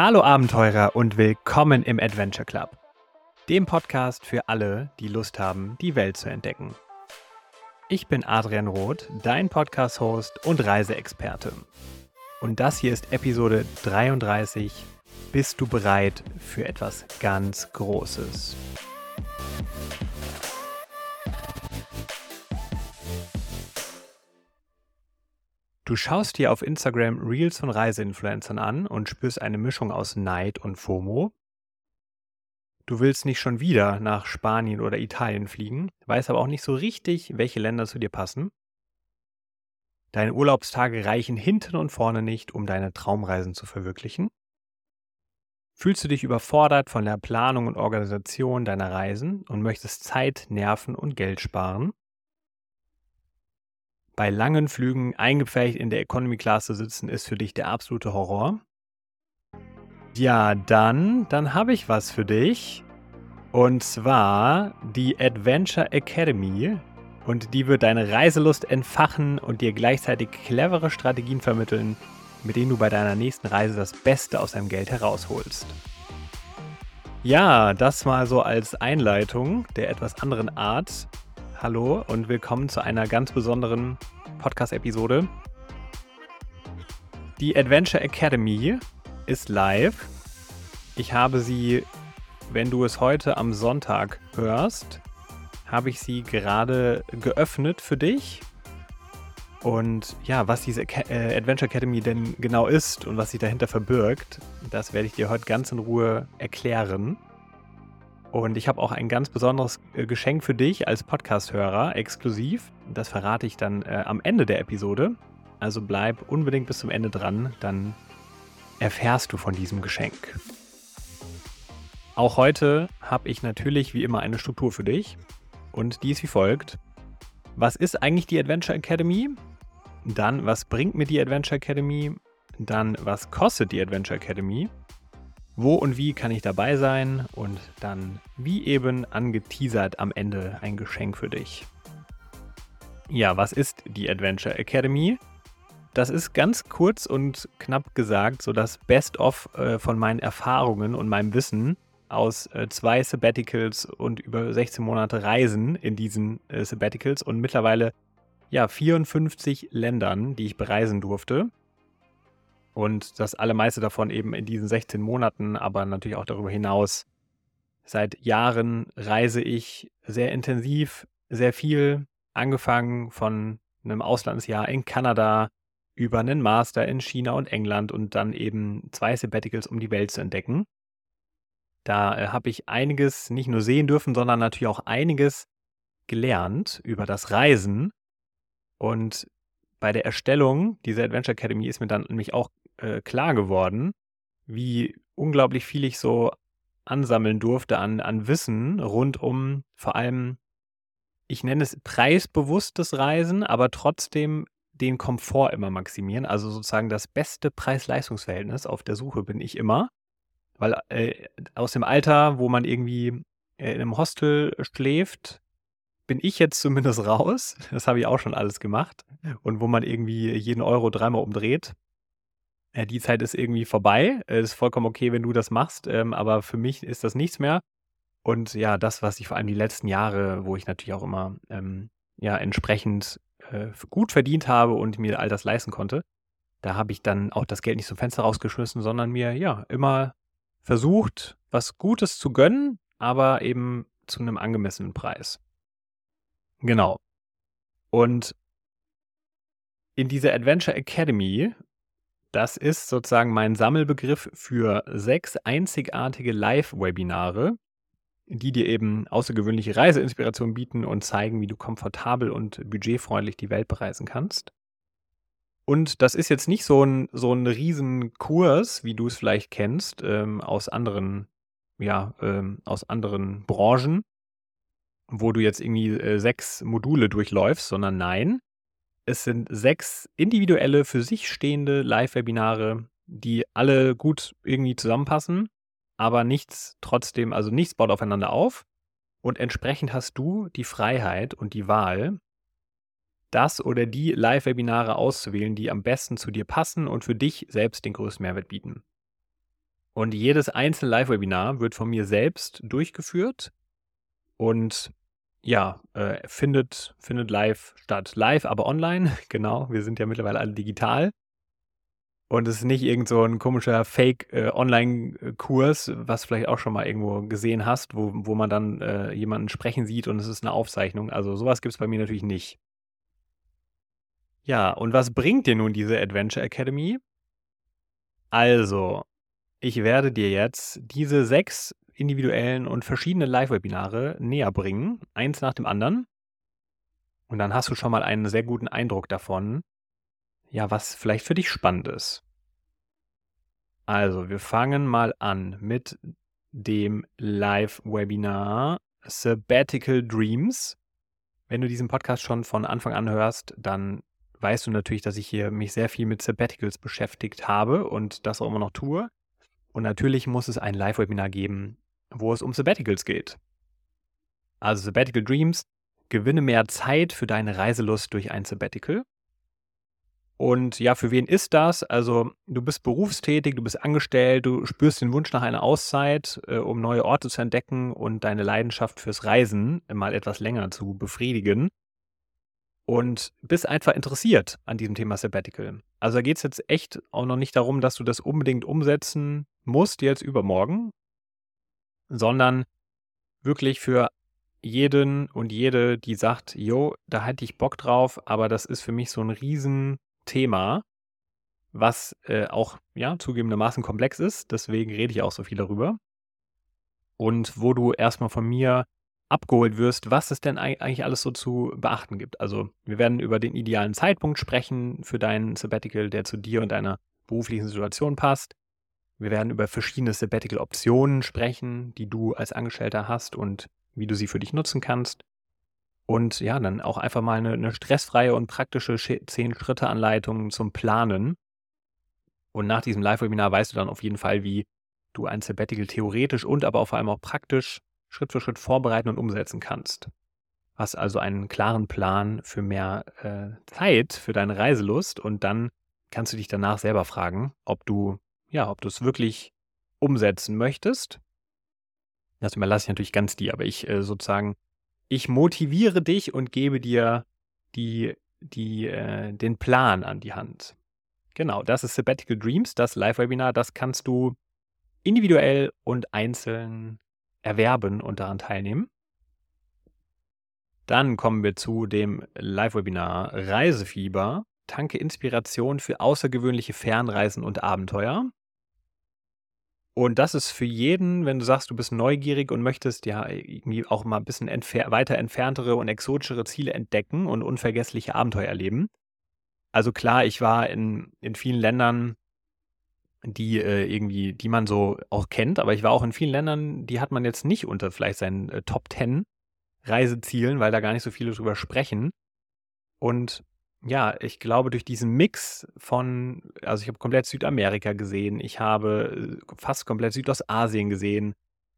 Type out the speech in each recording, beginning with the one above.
Hallo Abenteurer und willkommen im Adventure Club, dem Podcast für alle, die Lust haben, die Welt zu entdecken. Ich bin Adrian Roth, dein Podcast-Host und Reiseexperte. Und das hier ist Episode 33. Bist du bereit für etwas ganz Großes? Du schaust dir auf Instagram Reels von Reiseinfluencern an und spürst eine Mischung aus Neid und FOMO. Du willst nicht schon wieder nach Spanien oder Italien fliegen, weißt aber auch nicht so richtig, welche Länder zu dir passen. Deine Urlaubstage reichen hinten und vorne nicht, um deine Traumreisen zu verwirklichen. Fühlst du dich überfordert von der Planung und Organisation deiner Reisen und möchtest Zeit, Nerven und Geld sparen? Bei langen Flügen eingepfercht in der Economy Class zu sitzen, ist für dich der absolute Horror. Ja, dann, dann habe ich was für dich. Und zwar die Adventure Academy. Und die wird deine Reiselust entfachen und dir gleichzeitig clevere Strategien vermitteln, mit denen du bei deiner nächsten Reise das Beste aus deinem Geld herausholst. Ja, das mal so als Einleitung der etwas anderen Art. Hallo und willkommen zu einer ganz besonderen Podcast-Episode. Die Adventure Academy ist live. Ich habe sie, wenn du es heute am Sonntag hörst, habe ich sie gerade geöffnet für dich. Und ja, was diese äh, Adventure Academy denn genau ist und was sich dahinter verbirgt, das werde ich dir heute ganz in Ruhe erklären. Und ich habe auch ein ganz besonderes äh, Geschenk für dich als Podcast-Hörer, exklusiv. Das verrate ich dann äh, am Ende der Episode. Also bleib unbedingt bis zum Ende dran, dann erfährst du von diesem Geschenk. Auch heute habe ich natürlich wie immer eine Struktur für dich. Und die ist wie folgt. Was ist eigentlich die Adventure Academy? Dann, was bringt mir die Adventure Academy? Dann, was kostet die Adventure Academy? Wo und wie kann ich dabei sein? Und dann, wie eben angeteasert, am Ende ein Geschenk für dich. Ja, was ist die Adventure Academy? Das ist ganz kurz und knapp gesagt so das Best-of äh, von meinen Erfahrungen und meinem Wissen aus äh, zwei Sabbaticals und über 16 Monate Reisen in diesen äh, Sabbaticals und mittlerweile ja 54 Ländern, die ich bereisen durfte. Und das allermeiste davon eben in diesen 16 Monaten, aber natürlich auch darüber hinaus. Seit Jahren reise ich sehr intensiv, sehr viel, angefangen von einem Auslandsjahr in Kanada über einen Master in China und England und dann eben zwei Sabbaticals, um die Welt zu entdecken. Da äh, habe ich einiges nicht nur sehen dürfen, sondern natürlich auch einiges gelernt über das Reisen. Und bei der Erstellung dieser Adventure Academy ist mir dann nämlich auch äh, klar geworden, wie unglaublich viel ich so ansammeln durfte an, an Wissen rund um vor allem, ich nenne es preisbewusstes Reisen, aber trotzdem den Komfort immer maximieren. Also sozusagen das beste Preis-Leistungs-Verhältnis auf der Suche bin ich immer. Weil äh, aus dem Alter, wo man irgendwie äh, in einem Hostel schläft, bin ich jetzt zumindest raus. Das habe ich auch schon alles gemacht. Und wo man irgendwie jeden Euro dreimal umdreht. Ja, die Zeit ist irgendwie vorbei. Es ist vollkommen okay, wenn du das machst, ähm, aber für mich ist das nichts mehr. Und ja, das, was ich vor allem die letzten Jahre, wo ich natürlich auch immer ähm, ja entsprechend äh, gut verdient habe und mir all das leisten konnte, da habe ich dann auch das Geld nicht zum Fenster rausgeschmissen, sondern mir ja immer versucht, was Gutes zu gönnen, aber eben zu einem angemessenen Preis. Genau. Und in dieser Adventure Academy das ist sozusagen mein Sammelbegriff für sechs einzigartige Live-Webinare, die dir eben außergewöhnliche Reiseinspirationen bieten und zeigen, wie du komfortabel und budgetfreundlich die Welt bereisen kannst. Und das ist jetzt nicht so ein, so ein Riesenkurs, wie du es vielleicht kennst, ähm, aus anderen, ja, ähm, aus anderen Branchen, wo du jetzt irgendwie äh, sechs Module durchläufst, sondern nein, es sind sechs individuelle, für sich stehende Live-Webinare, die alle gut irgendwie zusammenpassen, aber nichts trotzdem, also nichts baut aufeinander auf. Und entsprechend hast du die Freiheit und die Wahl, das oder die Live-Webinare auszuwählen, die am besten zu dir passen und für dich selbst den größten Mehrwert bieten. Und jedes einzelne Live-Webinar wird von mir selbst durchgeführt und ja, äh, findet, findet live statt. Live, aber online, genau. Wir sind ja mittlerweile alle digital. Und es ist nicht irgend so ein komischer Fake-Online-Kurs, was vielleicht auch schon mal irgendwo gesehen hast, wo, wo man dann äh, jemanden sprechen sieht und es ist eine Aufzeichnung. Also sowas gibt es bei mir natürlich nicht. Ja, und was bringt dir nun diese Adventure Academy? Also, ich werde dir jetzt diese sechs individuellen und verschiedenen Live-Webinare näher bringen, eins nach dem anderen. Und dann hast du schon mal einen sehr guten Eindruck davon, ja, was vielleicht für dich spannend ist. Also, wir fangen mal an mit dem Live-Webinar Sabbatical Dreams. Wenn du diesen Podcast schon von Anfang an hörst, dann weißt du natürlich, dass ich hier mich sehr viel mit Sabbaticals beschäftigt habe und das auch immer noch tue. Und natürlich muss es ein Live-Webinar geben, wo es um Sabbaticals geht. Also Sabbatical Dreams, gewinne mehr Zeit für deine Reiselust durch ein Sabbatical. Und ja, für wen ist das? Also du bist berufstätig, du bist angestellt, du spürst den Wunsch nach einer Auszeit, äh, um neue Orte zu entdecken und deine Leidenschaft fürs Reisen mal etwas länger zu befriedigen und bist einfach interessiert an diesem Thema Sabbatical. Also da geht es jetzt echt auch noch nicht darum, dass du das unbedingt umsetzen musst jetzt übermorgen, sondern wirklich für jeden und jede, die sagt, jo, da hätte ich Bock drauf, aber das ist für mich so ein Riesenthema, was äh, auch ja zugegebenermaßen komplex ist. Deswegen rede ich auch so viel darüber. Und wo du erstmal von mir abgeholt wirst, was es denn eigentlich alles so zu beachten gibt. Also wir werden über den idealen Zeitpunkt sprechen für deinen Sabbatical, der zu dir und deiner beruflichen Situation passt. Wir werden über verschiedene Sabbatical-Optionen sprechen, die du als Angestellter hast und wie du sie für dich nutzen kannst. Und ja, dann auch einfach mal eine, eine stressfreie und praktische 10-Schritte-Anleitung zum Planen. Und nach diesem Live-Webinar weißt du dann auf jeden Fall, wie du ein Sabbatical theoretisch und aber vor allem auch praktisch Schritt für Schritt vorbereiten und umsetzen kannst. Hast also einen klaren Plan für mehr äh, Zeit für deine Reiselust und dann kannst du dich danach selber fragen, ob du, ja, ob du es wirklich umsetzen möchtest. Das überlasse ich natürlich ganz dir, aber ich äh, sozusagen, ich motiviere dich und gebe dir die, die, äh, den Plan an die Hand. Genau, das ist Sabbatical Dreams, das Live-Webinar, das kannst du individuell und einzeln erwerben und daran teilnehmen. Dann kommen wir zu dem Live-Webinar Reisefieber. Tanke Inspiration für außergewöhnliche Fernreisen und Abenteuer. Und das ist für jeden, wenn du sagst, du bist neugierig und möchtest ja irgendwie auch mal ein bisschen entfer weiter entferntere und exotischere Ziele entdecken und unvergessliche Abenteuer erleben. Also klar, ich war in, in vielen Ländern, die äh, irgendwie, die man so auch kennt, aber ich war auch in vielen Ländern, die hat man jetzt nicht unter vielleicht seinen äh, Top 10 Reisezielen, weil da gar nicht so viele drüber sprechen. Und ja, ich glaube, durch diesen Mix von, also ich habe komplett Südamerika gesehen, ich habe äh, fast komplett Südostasien gesehen,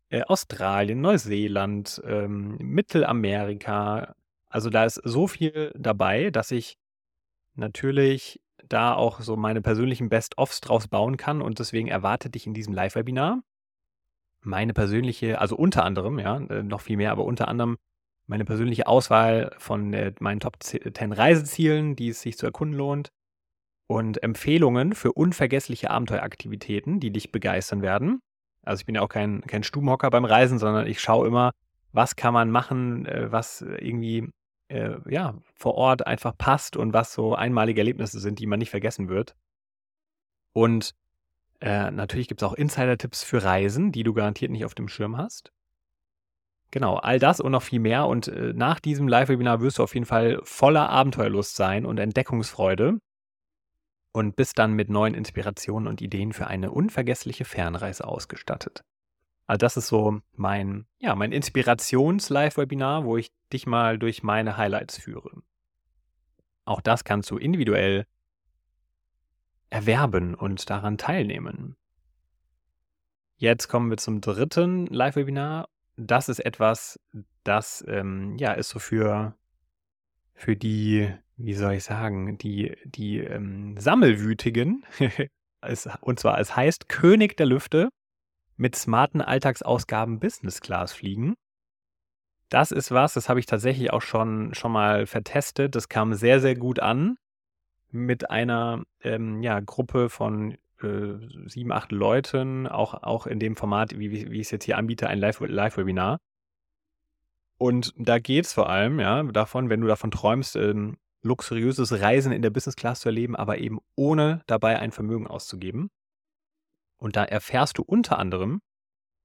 äh, Australien, Neuseeland, ähm, Mittelamerika. Also da ist so viel dabei, dass ich natürlich da auch so meine persönlichen Best-ofs draus bauen kann und deswegen erwartet dich in diesem Live-Webinar meine persönliche, also unter anderem, ja, äh, noch viel mehr, aber unter anderem meine persönliche Auswahl von äh, meinen Top 10 Reisezielen, die es sich zu erkunden lohnt und Empfehlungen für unvergessliche Abenteueraktivitäten, die dich begeistern werden. Also ich bin ja auch kein, kein Stubenhocker beim Reisen, sondern ich schaue immer, was kann man machen, äh, was irgendwie äh, ja, vor Ort einfach passt und was so einmalige Erlebnisse sind, die man nicht vergessen wird. Und äh, natürlich gibt es auch Insider-Tipps für Reisen, die du garantiert nicht auf dem Schirm hast. Genau, all das und noch viel mehr. Und äh, nach diesem Live-Webinar wirst du auf jeden Fall voller Abenteuerlust sein und Entdeckungsfreude und bist dann mit neuen Inspirationen und Ideen für eine unvergessliche Fernreise ausgestattet. Also das ist so mein, ja, mein Inspirations-Live-Webinar, wo ich dich mal durch meine Highlights führe. Auch das kannst du individuell erwerben und daran teilnehmen. Jetzt kommen wir zum dritten Live-Webinar. Das ist etwas, das ähm, ja ist so für, für die, wie soll ich sagen, die, die ähm, Sammelwütigen. es, und zwar, es heißt König der Lüfte mit smarten Alltagsausgaben Business Class fliegen. Das ist was, das habe ich tatsächlich auch schon, schon mal vertestet. Das kam sehr, sehr gut an mit einer ähm, ja, Gruppe von äh, sieben, acht Leuten, auch, auch in dem Format, wie, wie, ich es jetzt hier anbiete, ein Live-Webinar. Und da geht es vor allem, ja, davon, wenn du davon träumst, ähm, luxuriöses Reisen in der Business Class zu erleben, aber eben ohne dabei ein Vermögen auszugeben. Und da erfährst du unter anderem,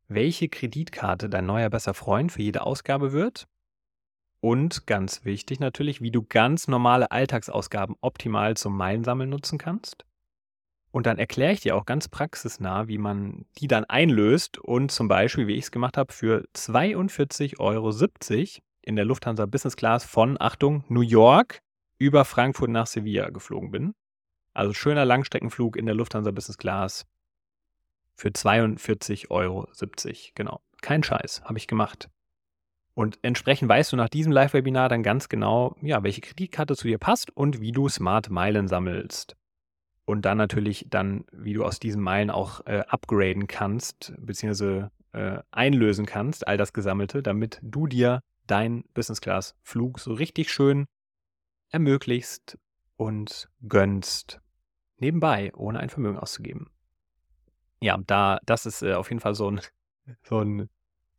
welche Kreditkarte dein neuer besser Freund für jede Ausgabe wird. Und ganz wichtig natürlich, wie du ganz normale Alltagsausgaben optimal zum Meilensammeln nutzen kannst. Und dann erkläre ich dir auch ganz praxisnah, wie man die dann einlöst und zum Beispiel, wie ich es gemacht habe, für 42,70 Euro in der Lufthansa Business Class von, Achtung, New York über Frankfurt nach Sevilla geflogen bin. Also schöner Langstreckenflug in der Lufthansa Business Class für 42,70 Euro. Genau. Kein Scheiß, habe ich gemacht. Und entsprechend weißt du nach diesem Live-Webinar dann ganz genau, ja, welche Kreditkarte zu dir passt und wie du Smart Meilen sammelst. Und dann natürlich dann, wie du aus diesen Meilen auch äh, upgraden kannst, beziehungsweise äh, einlösen kannst, all das Gesammelte, damit du dir deinen Business-Class-Flug so richtig schön ermöglichst und gönnst. Nebenbei, ohne ein Vermögen auszugeben ja, da, das ist äh, auf jeden Fall so ein, so ein,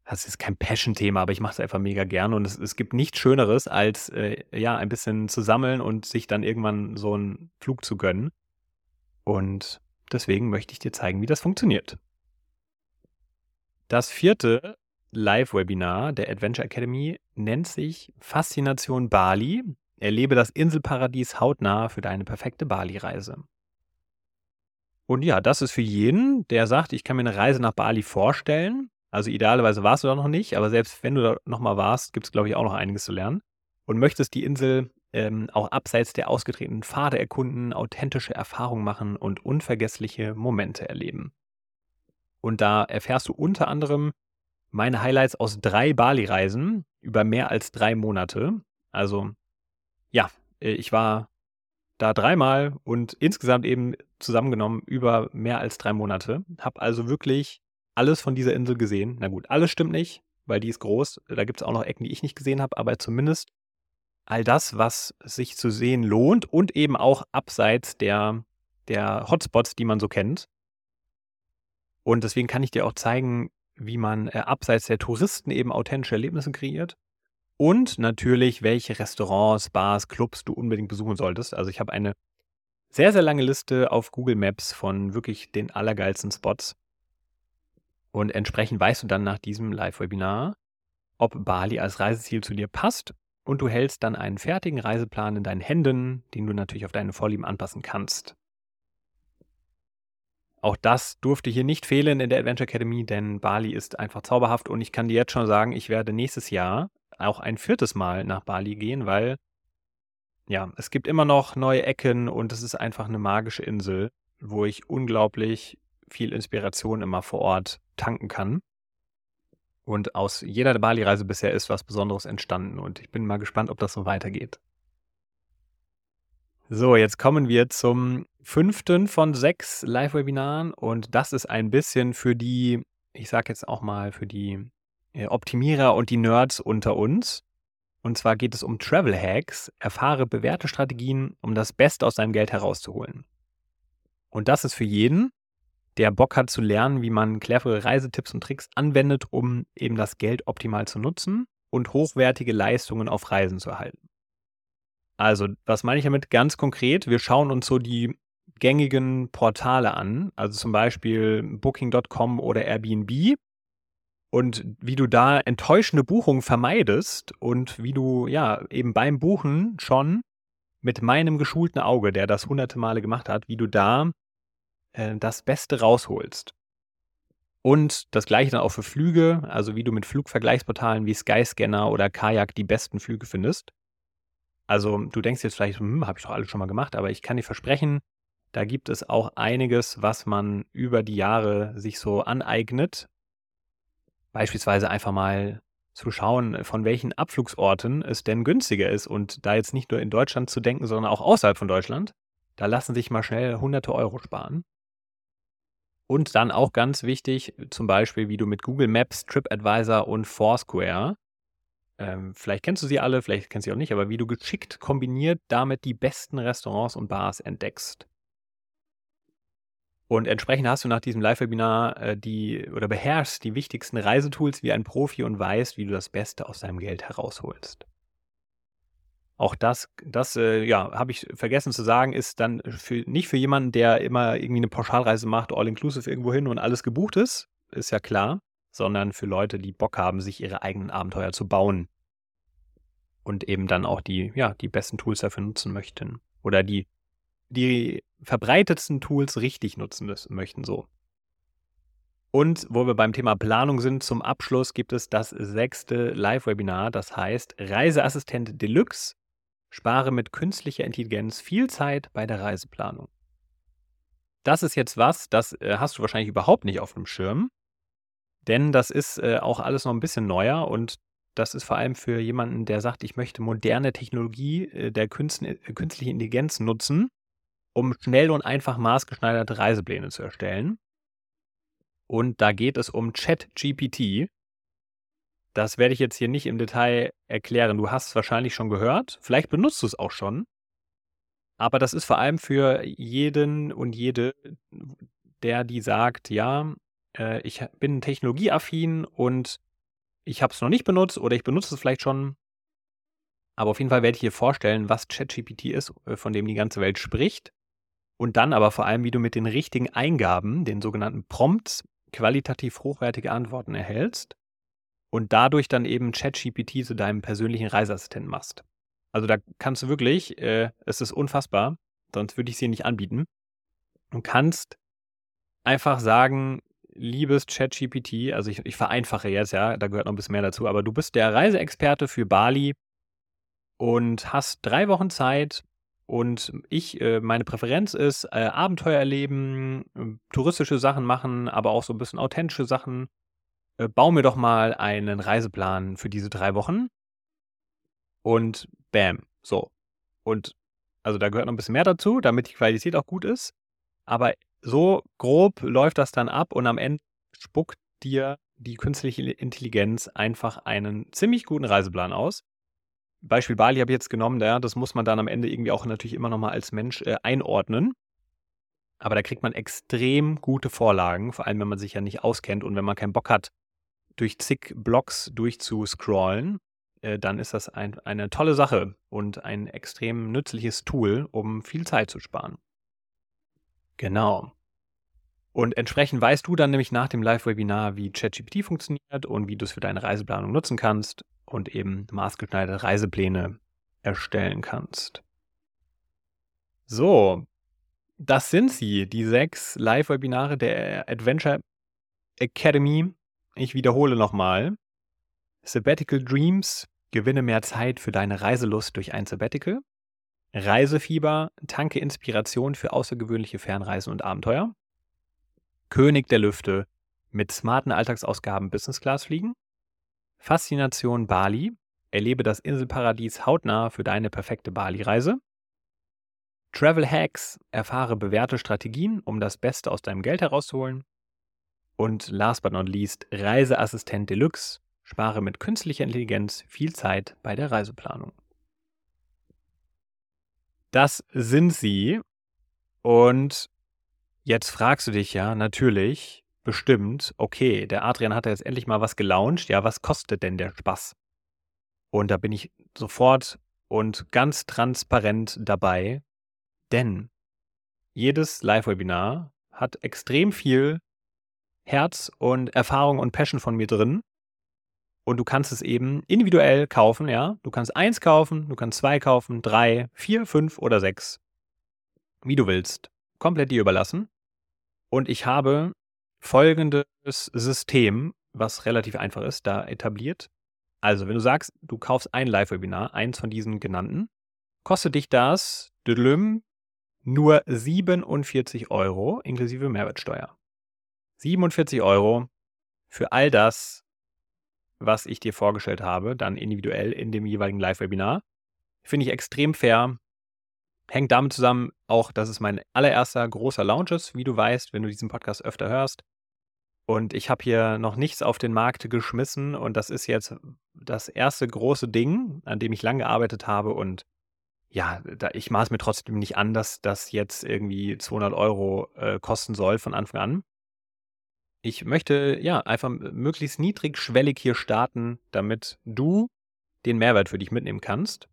das ist kein Passion-Thema, aber ich mache es einfach mega gern und es, es gibt nichts Schöneres, als äh, ja, ein bisschen zu sammeln und sich dann irgendwann so einen Flug zu gönnen. Und deswegen möchte ich dir zeigen, wie das funktioniert. Das vierte Live-Webinar der Adventure Academy nennt sich Faszination Bali. Erlebe das Inselparadies hautnah für deine perfekte Bali-Reise. Und ja, das ist für jeden, der sagt, ich kann mir eine Reise nach Bali vorstellen. Also idealerweise warst du da noch nicht, aber selbst wenn du da nochmal warst, gibt es, glaube ich, auch noch einiges zu lernen. Und möchtest die Insel ähm, auch abseits der ausgetretenen Pfade erkunden, authentische Erfahrungen machen und unvergessliche Momente erleben. Und da erfährst du unter anderem meine Highlights aus drei Bali-Reisen über mehr als drei Monate. Also ja, äh, ich war da dreimal und insgesamt eben zusammengenommen über mehr als drei Monate. Hab also wirklich alles von dieser Insel gesehen. Na gut, alles stimmt nicht, weil die ist groß. Da gibt es auch noch Ecken, die ich nicht gesehen habe, aber zumindest all das, was sich zu sehen lohnt und eben auch abseits der, der Hotspots, die man so kennt. Und deswegen kann ich dir auch zeigen, wie man äh, abseits der Touristen eben authentische Erlebnisse kreiert. Und natürlich, welche Restaurants, Bars, Clubs du unbedingt besuchen solltest. Also ich habe eine sehr, sehr lange Liste auf Google Maps von wirklich den allergeilsten Spots. Und entsprechend weißt du dann nach diesem Live-Webinar, ob Bali als Reiseziel zu dir passt. Und du hältst dann einen fertigen Reiseplan in deinen Händen, den du natürlich auf deine Vorlieben anpassen kannst. Auch das durfte hier nicht fehlen in der Adventure Academy, denn Bali ist einfach zauberhaft und ich kann dir jetzt schon sagen, ich werde nächstes Jahr auch ein viertes Mal nach Bali gehen, weil ja, es gibt immer noch neue Ecken und es ist einfach eine magische Insel, wo ich unglaublich viel Inspiration immer vor Ort tanken kann. Und aus jeder Bali-Reise bisher ist was Besonderes entstanden und ich bin mal gespannt, ob das so weitergeht. So, jetzt kommen wir zum fünften von sechs Live-Webinaren und das ist ein bisschen für die, ich sag jetzt auch mal, für die äh, Optimierer und die Nerds unter uns. Und zwar geht es um Travel Hacks. Erfahre bewährte Strategien, um das Beste aus deinem Geld herauszuholen. Und das ist für jeden, der Bock hat zu lernen, wie man clevere Reisetipps und Tricks anwendet, um eben das Geld optimal zu nutzen und hochwertige Leistungen auf Reisen zu erhalten. Also, was meine ich damit ganz konkret? Wir schauen uns so die gängigen Portale an, also zum Beispiel Booking.com oder Airbnb und wie du da enttäuschende Buchungen vermeidest und wie du ja eben beim Buchen schon mit meinem geschulten Auge, der das hunderte Male gemacht hat, wie du da äh, das Beste rausholst. Und das gleiche dann auch für Flüge, also wie du mit Flugvergleichsportalen wie Skyscanner oder Kajak die besten Flüge findest. Also du denkst jetzt vielleicht, hm, habe ich doch alles schon mal gemacht, aber ich kann dir versprechen, da gibt es auch einiges, was man über die Jahre sich so aneignet beispielsweise einfach mal zu schauen, von welchen Abflugsorten es denn günstiger ist und da jetzt nicht nur in Deutschland zu denken, sondern auch außerhalb von Deutschland. Da lassen sich mal schnell hunderte Euro sparen. Und dann auch ganz wichtig, zum Beispiel, wie du mit Google Maps, TripAdvisor und Foursquare, ähm, vielleicht kennst du sie alle, vielleicht kennst du sie auch nicht, aber wie du geschickt kombiniert damit die besten Restaurants und Bars entdeckst. Und entsprechend hast du nach diesem Live-Webinar äh, die oder beherrschst die wichtigsten Reisetools wie ein Profi und weißt, wie du das Beste aus deinem Geld herausholst. Auch das, das äh, ja, habe ich vergessen zu sagen, ist dann für, nicht für jemanden, der immer irgendwie eine Pauschalreise macht, all-inclusive irgendwo hin und alles gebucht ist, ist ja klar, sondern für Leute, die Bock haben, sich ihre eigenen Abenteuer zu bauen und eben dann auch die, ja, die besten Tools dafür nutzen möchten oder die, die verbreitetsten Tools richtig nutzen möchten, so. Und wo wir beim Thema Planung sind, zum Abschluss gibt es das sechste Live-Webinar, das heißt Reiseassistent Deluxe Spare mit künstlicher Intelligenz viel Zeit bei der Reiseplanung. Das ist jetzt was, das äh, hast du wahrscheinlich überhaupt nicht auf dem Schirm, denn das ist äh, auch alles noch ein bisschen neuer und das ist vor allem für jemanden, der sagt, ich möchte moderne Technologie äh, der Künst, künstlichen Intelligenz nutzen, um schnell und einfach maßgeschneiderte Reisepläne zu erstellen. Und da geht es um ChatGPT. Das werde ich jetzt hier nicht im Detail erklären. Du hast es wahrscheinlich schon gehört. Vielleicht benutzt du es auch schon. Aber das ist vor allem für jeden und jede, der die sagt, ja, äh, ich bin technologieaffin und ich habe es noch nicht benutzt oder ich benutze es vielleicht schon. Aber auf jeden Fall werde ich hier vorstellen, was ChatGPT ist, äh, von dem die ganze Welt spricht. Und dann aber vor allem, wie du mit den richtigen Eingaben, den sogenannten Prompts, qualitativ hochwertige Antworten erhältst und dadurch dann eben ChatGPT zu deinem persönlichen Reiseassistenten machst. Also da kannst du wirklich, äh, es ist unfassbar, sonst würde ich sie nicht anbieten. Du kannst einfach sagen, liebes ChatGPT, also ich, ich vereinfache jetzt, ja, da gehört noch ein bisschen mehr dazu, aber du bist der Reiseexperte für Bali und hast drei Wochen Zeit und ich, äh, meine Präferenz ist äh, Abenteuer erleben, touristische Sachen machen, aber auch so ein bisschen authentische Sachen äh, bau mir doch mal einen Reiseplan für diese drei Wochen. Und bam, so. Und also da gehört noch ein bisschen mehr dazu, damit die Qualität auch gut ist. Aber so grob läuft das dann ab und am Ende spuckt dir die künstliche Intelligenz einfach einen ziemlich guten Reiseplan aus. Beispiel Bali habe ich jetzt genommen, ja, das muss man dann am Ende irgendwie auch natürlich immer nochmal als Mensch äh, einordnen. Aber da kriegt man extrem gute Vorlagen, vor allem wenn man sich ja nicht auskennt und wenn man keinen Bock hat, durch zig Blogs durchzuscrollen, äh, dann ist das ein, eine tolle Sache und ein extrem nützliches Tool, um viel Zeit zu sparen. Genau. Und entsprechend weißt du dann nämlich nach dem Live-Webinar, wie ChatGPT funktioniert und wie du es für deine Reiseplanung nutzen kannst und eben maßgeschneiderte Reisepläne erstellen kannst. So, das sind sie, die sechs Live-Webinare der Adventure Academy. Ich wiederhole nochmal. Sabbatical Dreams, gewinne mehr Zeit für deine Reiselust durch ein Sabbatical. Reisefieber, tanke Inspiration für außergewöhnliche Fernreisen und Abenteuer. König der Lüfte, mit smarten Alltagsausgaben Business Class fliegen. Faszination Bali, erlebe das Inselparadies hautnah für deine perfekte Bali-Reise. Travel Hacks, erfahre bewährte Strategien, um das Beste aus deinem Geld herauszuholen. Und last but not least, Reiseassistent Deluxe. Spare mit künstlicher Intelligenz viel Zeit bei der Reiseplanung. Das sind sie. Und jetzt fragst du dich ja natürlich bestimmt, okay, der Adrian hat ja jetzt endlich mal was gelauncht. Ja, was kostet denn der Spaß? Und da bin ich sofort und ganz transparent dabei, denn jedes Live-Webinar hat extrem viel Herz und Erfahrung und Passion von mir drin. Und du kannst es eben individuell kaufen, ja. Du kannst eins kaufen, du kannst zwei kaufen, drei, vier, fünf oder sechs. Wie du willst. Komplett dir überlassen. Und ich habe folgendes System, was relativ einfach ist, da etabliert. Also, wenn du sagst, du kaufst ein Live-Webinar, eins von diesen genannten, kostet dich das nur 47 Euro inklusive Mehrwertsteuer. 47 Euro für all das, was ich dir vorgestellt habe, dann individuell in dem jeweiligen Live-Webinar. Finde ich extrem fair. Hängt damit zusammen auch, dass es mein allererster großer Launch ist, wie du weißt, wenn du diesen Podcast öfter hörst. Und ich habe hier noch nichts auf den Markt geschmissen und das ist jetzt das erste große Ding, an dem ich lang gearbeitet habe und ja, da, ich maß mir trotzdem nicht an, dass das jetzt irgendwie 200 Euro äh, kosten soll von Anfang an. Ich möchte ja einfach möglichst niedrigschwellig hier starten, damit du den Mehrwert für dich mitnehmen kannst.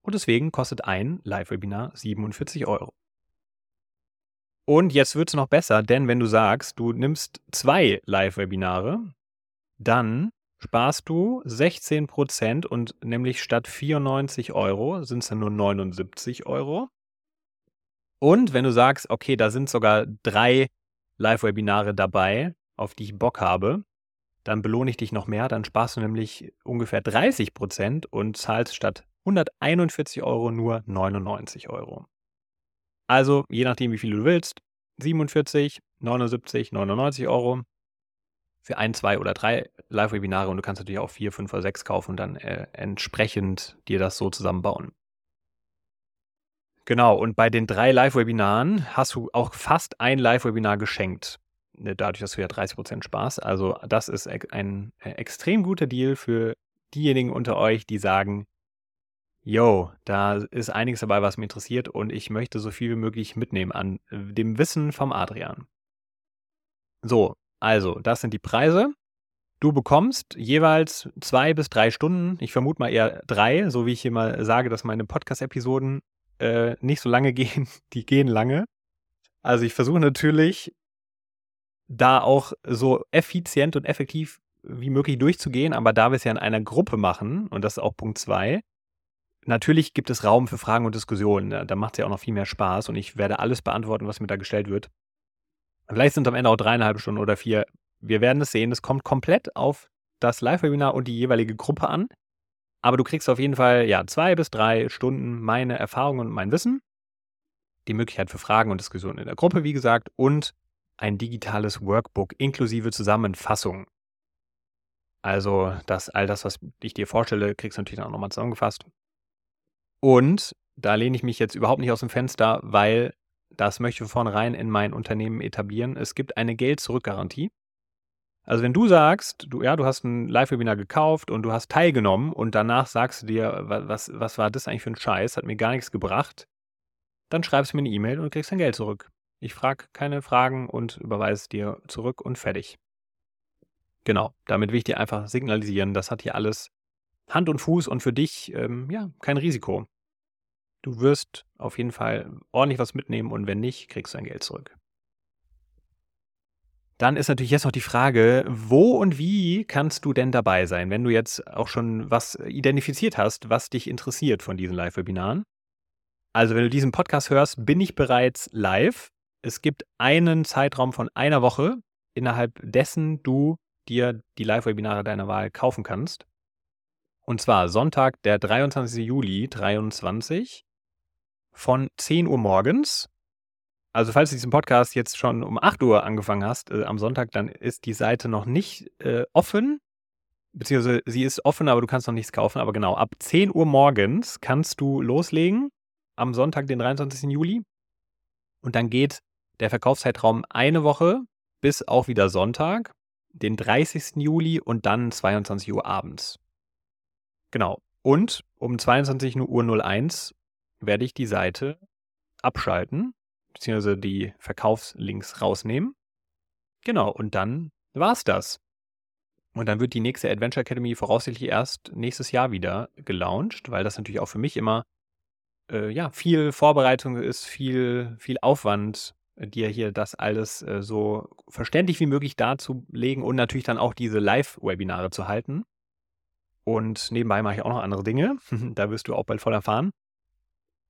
Und deswegen kostet ein Live-Webinar 47 Euro. Und jetzt wird es noch besser, denn wenn du sagst, du nimmst zwei Live-Webinare, dann sparst du 16% und nämlich statt 94 Euro sind es dann nur 79 Euro. Und wenn du sagst, okay, da sind sogar drei Live-Webinare dabei, auf die ich Bock habe, dann belohne ich dich noch mehr. Dann sparst du nämlich ungefähr 30% und zahlst statt 141 Euro nur 99 Euro. Also, je nachdem, wie viel du willst, 47, 79, 99 Euro für ein, zwei oder drei Live-Webinare und du kannst natürlich auch vier, fünf oder sechs kaufen und dann äh, entsprechend dir das so zusammenbauen. Genau, und bei den drei Live-Webinaren hast du auch fast ein Live-Webinar geschenkt. Ne, dadurch, dass du ja 30% sparst. Also, das ist ein äh, extrem guter Deal für diejenigen unter euch, die sagen, Yo, da ist einiges dabei, was mich interessiert und ich möchte so viel wie möglich mitnehmen an äh, dem Wissen vom Adrian. So, also, das sind die Preise. Du bekommst jeweils zwei bis drei Stunden, ich vermute mal eher drei, so wie ich mal sage, dass meine Podcast-Episoden äh, nicht so lange gehen, die gehen lange. Also ich versuche natürlich, da auch so effizient und effektiv wie möglich durchzugehen, aber da wir es ja in einer Gruppe machen, und das ist auch Punkt zwei, Natürlich gibt es Raum für Fragen und Diskussionen. Da macht es ja auch noch viel mehr Spaß und ich werde alles beantworten, was mir da gestellt wird. Vielleicht sind es am Ende auch dreieinhalb Stunden oder vier. Wir werden es sehen. Es kommt komplett auf das Live-Webinar und die jeweilige Gruppe an. Aber du kriegst auf jeden Fall ja zwei bis drei Stunden meine Erfahrungen und mein Wissen. Die Möglichkeit für Fragen und Diskussionen in der Gruppe, wie gesagt, und ein digitales Workbook inklusive Zusammenfassung. Also, das, all das, was ich dir vorstelle, kriegst du natürlich auch nochmal zusammengefasst. Und da lehne ich mich jetzt überhaupt nicht aus dem Fenster, weil das möchte ich vornherein in mein Unternehmen etablieren. Es gibt eine Geld-Zurück-Garantie. Also wenn du sagst, du, ja, du hast ein Live-Webinar gekauft und du hast teilgenommen und danach sagst du dir, was, was war das eigentlich für ein Scheiß, hat mir gar nichts gebracht, dann schreibst du mir eine E-Mail und kriegst dein Geld zurück. Ich frage keine Fragen und überweise dir zurück und fertig. Genau, damit will ich dir einfach signalisieren, das hat hier alles Hand und Fuß und für dich, ähm, ja, kein Risiko. Du wirst auf jeden Fall ordentlich was mitnehmen und wenn nicht, kriegst du dein Geld zurück. Dann ist natürlich jetzt noch die Frage, wo und wie kannst du denn dabei sein, wenn du jetzt auch schon was identifiziert hast, was dich interessiert von diesen Live-Webinaren? Also, wenn du diesen Podcast hörst, bin ich bereits live. Es gibt einen Zeitraum von einer Woche, innerhalb dessen du dir die Live-Webinare deiner Wahl kaufen kannst. Und zwar Sonntag, der 23. Juli 23 von 10 Uhr morgens. Also falls du diesen Podcast jetzt schon um 8 Uhr angefangen hast äh, am Sonntag, dann ist die Seite noch nicht äh, offen. Beziehungsweise sie ist offen, aber du kannst noch nichts kaufen. Aber genau, ab 10 Uhr morgens kannst du loslegen am Sonntag, den 23. Juli. Und dann geht der Verkaufszeitraum eine Woche bis auch wieder Sonntag, den 30. Juli und dann 22 Uhr abends. Genau. Und um 22 Uhr 01 werde ich die Seite abschalten, beziehungsweise die Verkaufslinks rausnehmen. Genau, und dann war's das. Und dann wird die nächste Adventure Academy voraussichtlich erst nächstes Jahr wieder gelauncht, weil das natürlich auch für mich immer äh, ja, viel Vorbereitung ist, viel, viel Aufwand, dir hier das alles äh, so verständlich wie möglich darzulegen und natürlich dann auch diese Live-Webinare zu halten. Und nebenbei mache ich auch noch andere Dinge. da wirst du auch bald voll erfahren.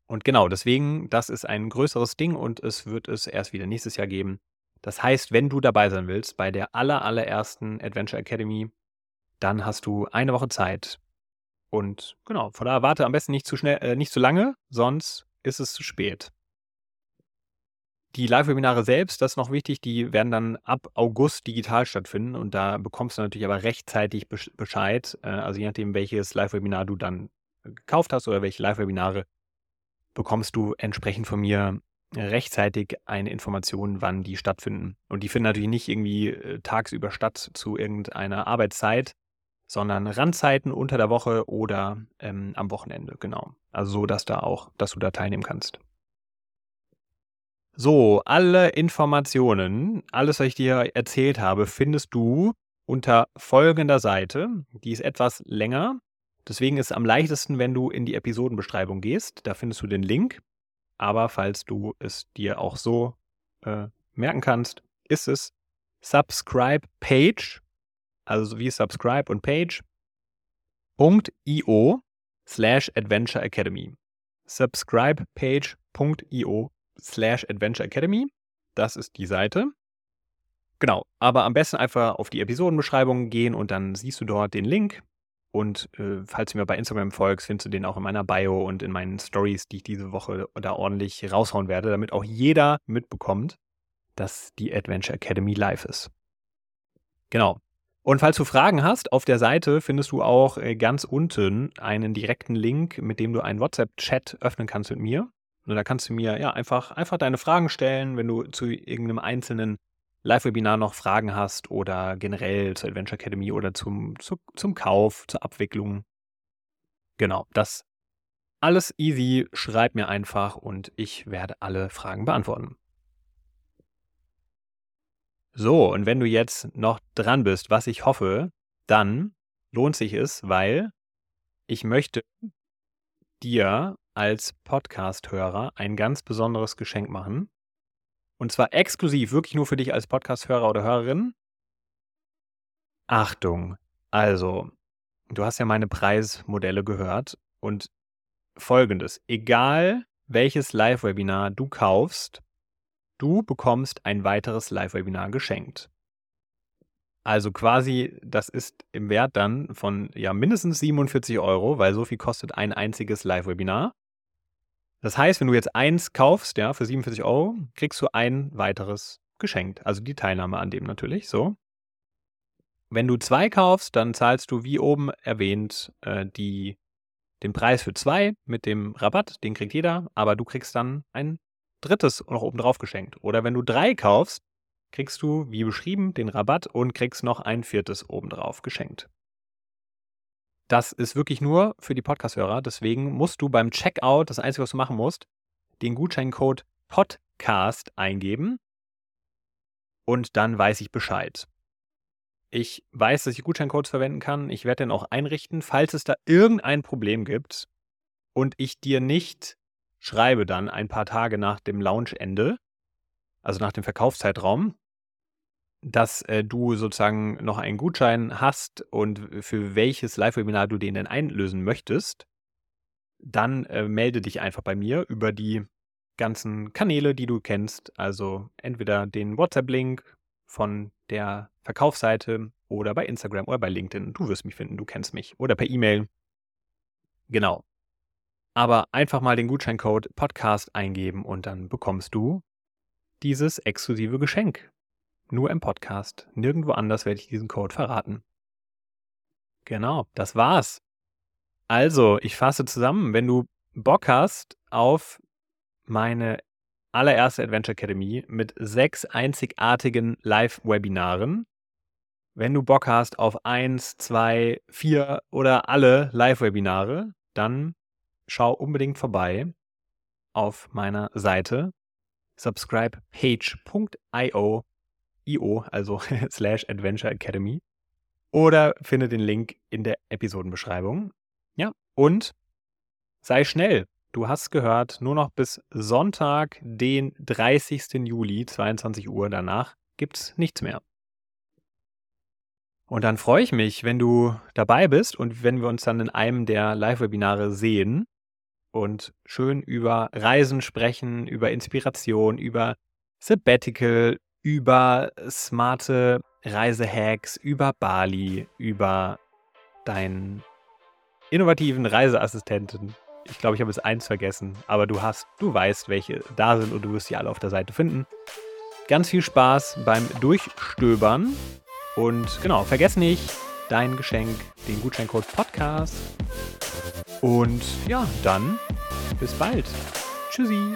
Und genau, deswegen, das ist ein größeres Ding und es wird es erst wieder nächstes Jahr geben. Das heißt, wenn du dabei sein willst bei der aller, allerersten Adventure Academy, dann hast du eine Woche Zeit. Und genau, von daher warte am besten nicht zu schnell, äh, nicht zu lange, sonst ist es zu spät. Die Live-Webinare selbst, das ist noch wichtig, die werden dann ab August digital stattfinden und da bekommst du natürlich aber rechtzeitig Bescheid, äh, also je nachdem, welches Live-Webinar du dann gekauft hast oder welche Live-Webinare bekommst du entsprechend von mir rechtzeitig eine Information, wann die stattfinden. Und die finden natürlich nicht irgendwie äh, tagsüber statt zu irgendeiner Arbeitszeit, sondern Randzeiten unter der Woche oder ähm, am Wochenende, genau. Also so, dass da auch, dass du da teilnehmen kannst. So, alle Informationen, alles, was ich dir erzählt habe, findest du unter folgender Seite. Die ist etwas länger. Deswegen ist es am leichtesten, wenn du in die Episodenbeschreibung gehst. Da findest du den Link. Aber falls du es dir auch so äh, merken kannst, ist es Subscribe Page, also wie Subscribe und Page, .io slash Adventure Academy. Subscribepage.io slash Adventure Academy. Das ist die Seite. Genau, aber am besten einfach auf die Episodenbeschreibung gehen und dann siehst du dort den Link. Und äh, falls du mir bei Instagram folgst, findest du den auch in meiner Bio und in meinen Stories, die ich diese Woche da ordentlich raushauen werde, damit auch jeder mitbekommt, dass die Adventure Academy live ist. Genau. Und falls du Fragen hast, auf der Seite findest du auch äh, ganz unten einen direkten Link, mit dem du einen WhatsApp-Chat öffnen kannst mit mir. Und da kannst du mir ja einfach, einfach deine Fragen stellen, wenn du zu irgendeinem einzelnen Live-Webinar noch Fragen hast oder generell zur Adventure Academy oder zum, zu, zum Kauf, zur Abwicklung. Genau, das alles easy. Schreib mir einfach und ich werde alle Fragen beantworten. So, und wenn du jetzt noch dran bist, was ich hoffe, dann lohnt sich es, weil ich möchte dir als Podcast-Hörer ein ganz besonderes Geschenk machen. Und zwar exklusiv, wirklich nur für dich als Podcast-Hörer oder Hörerin. Achtung, also, du hast ja meine Preismodelle gehört und folgendes, egal welches Live-Webinar du kaufst, du bekommst ein weiteres Live-Webinar geschenkt. Also quasi, das ist im Wert dann von ja mindestens 47 Euro, weil so viel kostet ein einziges Live-Webinar. Das heißt, wenn du jetzt eins kaufst, ja, für 47 Euro, kriegst du ein weiteres geschenkt. Also die Teilnahme an dem natürlich, so. Wenn du zwei kaufst, dann zahlst du, wie oben erwähnt, äh, die, den Preis für zwei mit dem Rabatt, den kriegt jeder, aber du kriegst dann ein drittes noch oben drauf geschenkt. Oder wenn du drei kaufst, kriegst du, wie beschrieben, den Rabatt und kriegst noch ein viertes obendrauf geschenkt. Das ist wirklich nur für die Podcast-Hörer. Deswegen musst du beim Checkout, das Einzige, was du machen musst, den Gutscheincode Podcast eingeben und dann weiß ich Bescheid. Ich weiß, dass ich Gutscheincodes verwenden kann. Ich werde den auch einrichten, falls es da irgendein Problem gibt und ich dir nicht schreibe dann ein paar Tage nach dem Launchende, also nach dem Verkaufszeitraum, dass äh, du sozusagen noch einen Gutschein hast und für welches Live-Webinar du den denn einlösen möchtest, dann äh, melde dich einfach bei mir über die ganzen Kanäle, die du kennst. Also entweder den WhatsApp-Link von der Verkaufsseite oder bei Instagram oder bei LinkedIn. Du wirst mich finden, du kennst mich. Oder per E-Mail. Genau. Aber einfach mal den Gutscheincode Podcast eingeben und dann bekommst du dieses exklusive Geschenk. Nur im Podcast. Nirgendwo anders werde ich diesen Code verraten. Genau, das war's. Also, ich fasse zusammen, wenn du Bock hast auf meine allererste Adventure Academy mit sechs einzigartigen Live-Webinaren, wenn du Bock hast auf eins, zwei, vier oder alle Live-Webinare, dann schau unbedingt vorbei auf meiner Seite subscribepage.io io, also slash Adventure Academy. Oder finde den Link in der Episodenbeschreibung. Ja, und sei schnell. Du hast gehört, nur noch bis Sonntag, den 30. Juli, 22 Uhr danach, gibt's nichts mehr. Und dann freue ich mich, wenn du dabei bist und wenn wir uns dann in einem der Live-Webinare sehen und schön über Reisen sprechen, über Inspiration, über Sabbatical, über smarte Reisehacks, über Bali, über deinen innovativen Reiseassistenten. Ich glaube, ich habe jetzt eins vergessen, aber du hast, du weißt, welche da sind und du wirst sie alle auf der Seite finden. Ganz viel Spaß beim Durchstöbern und genau, vergiss nicht dein Geschenk, den Gutscheincode Podcast. Und ja, dann bis bald. Tschüssi.